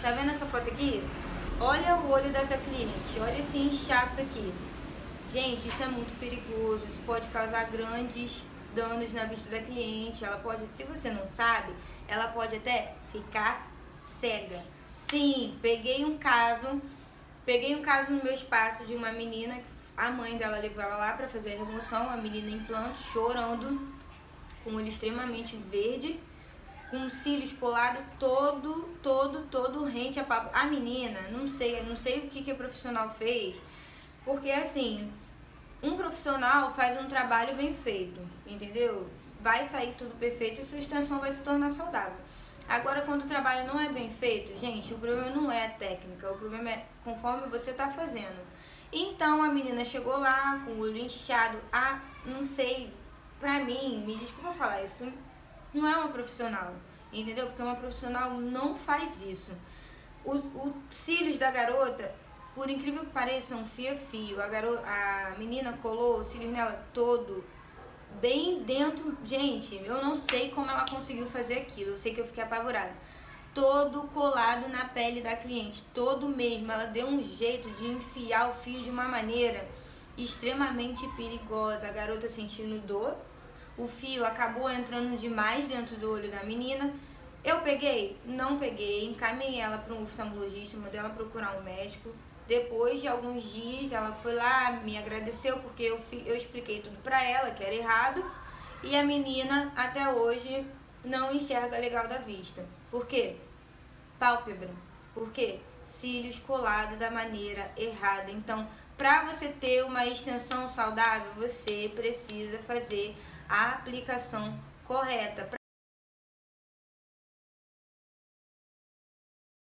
Tá vendo essa foto aqui? Olha o olho dessa cliente, olha esse inchaço aqui. Gente, isso é muito perigoso, isso pode causar grandes danos na vista da cliente. Ela pode, se você não sabe, ela pode até ficar cega. Sim, peguei um caso, peguei um caso no meu espaço de uma menina, a mãe dela levou ela lá para fazer a remoção, a menina em planto, chorando, com o olho extremamente verde, com cílios colado todo, todo, todo rente a papo. A menina, não sei, não sei o que, que a profissional fez, porque assim, um profissional faz um trabalho bem feito, entendeu? Vai sair tudo perfeito e sua extensão vai se tornar saudável. Agora, quando o trabalho não é bem feito, gente, o problema não é a técnica, o problema é conforme você está fazendo. Então a menina chegou lá com o olho inchado, ah, não sei, pra mim, me desculpa falar isso, não é uma profissional, entendeu? Porque uma profissional não faz isso. Os, os cílios da garota por incrível que pareça, um fio a garota, a menina colou o cílios nela todo, bem dentro. Gente, eu não sei como ela conseguiu fazer aquilo. Eu sei que eu fiquei apavorada. Todo colado na pele da cliente, todo mesmo. Ela deu um jeito de enfiar o fio de uma maneira extremamente perigosa. A garota sentindo dor. O fio acabou entrando demais dentro do olho da menina. Eu peguei? Não peguei. Encaminhei ela para um oftalmologista, mandei ela procurar um médico. Depois de alguns dias, ela foi lá, me agradeceu porque eu, eu expliquei tudo pra ela, que era errado. E a menina, até hoje, não enxerga legal da vista. Por quê? Pálpebra. Por quê? Cílios colados da maneira errada. Então, para você ter uma extensão saudável, você precisa fazer a aplicação correta.